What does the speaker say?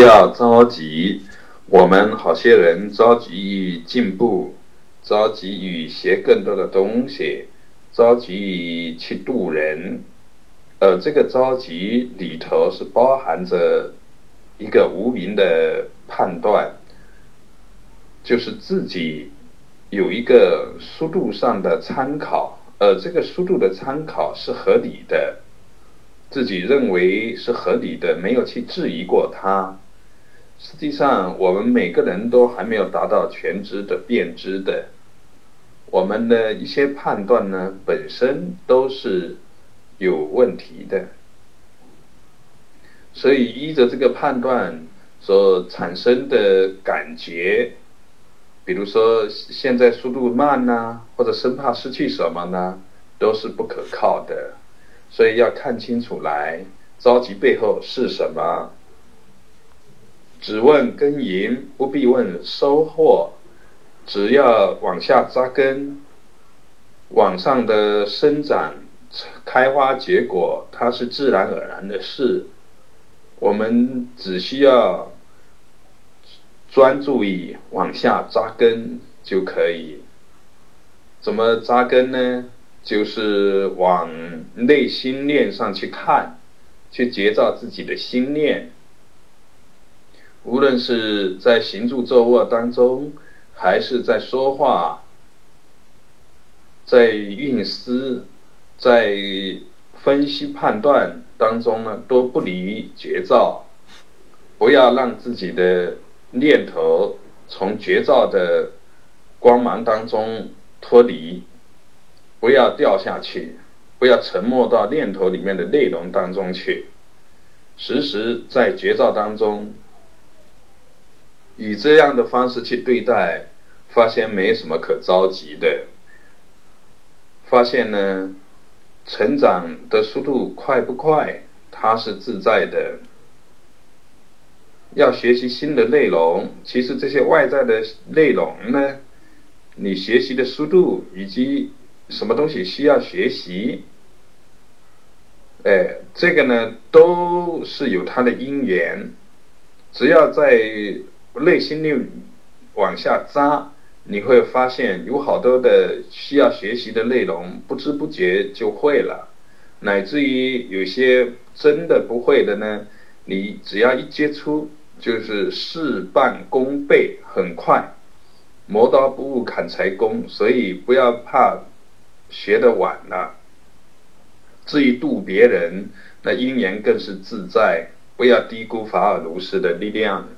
不要着急。我们好些人着急于进步，着急于学更多的东西，着急于去渡人。呃，这个着急里头是包含着一个无名的判断，就是自己有一个速度上的参考，呃，这个速度的参考是合理的，自己认为是合理的，没有去质疑过它。实际上，我们每个人都还没有达到全知的辨知的，我们的一些判断呢，本身都是有问题的。所以，依着这个判断所产生的感觉，比如说现在速度慢呐，或者生怕失去什么呢，都是不可靠的。所以要看清楚来，着急背后是什么。只问耕耘，不必问收获。只要往下扎根，往上的生长、开花结果，它是自然而然的事。我们只需要专注于往下扎根就可以。怎么扎根呢？就是往内心念上去看，去结照自己的心念。无论是在行住坐卧当中，还是在说话、在运思、在分析判断当中呢，都不离觉照，不要让自己的念头从觉照的光芒当中脱离，不要掉下去，不要沉没到念头里面的内容当中去，时时在觉照当中。以这样的方式去对待，发现没什么可着急的。发现呢，成长的速度快不快，它是自在的。要学习新的内容，其实这些外在的内容呢，你学习的速度以及什么东西需要学习，哎，这个呢都是有它的因缘，只要在。内心里往下扎，你会发现有好多的需要学习的内容，不知不觉就会了。乃至于有些真的不会的呢，你只要一接触，就是事半功倍，很快。磨刀不误砍柴工，所以不要怕学的晚了。至于渡别人，那因缘更是自在，不要低估法尔如斯的力量。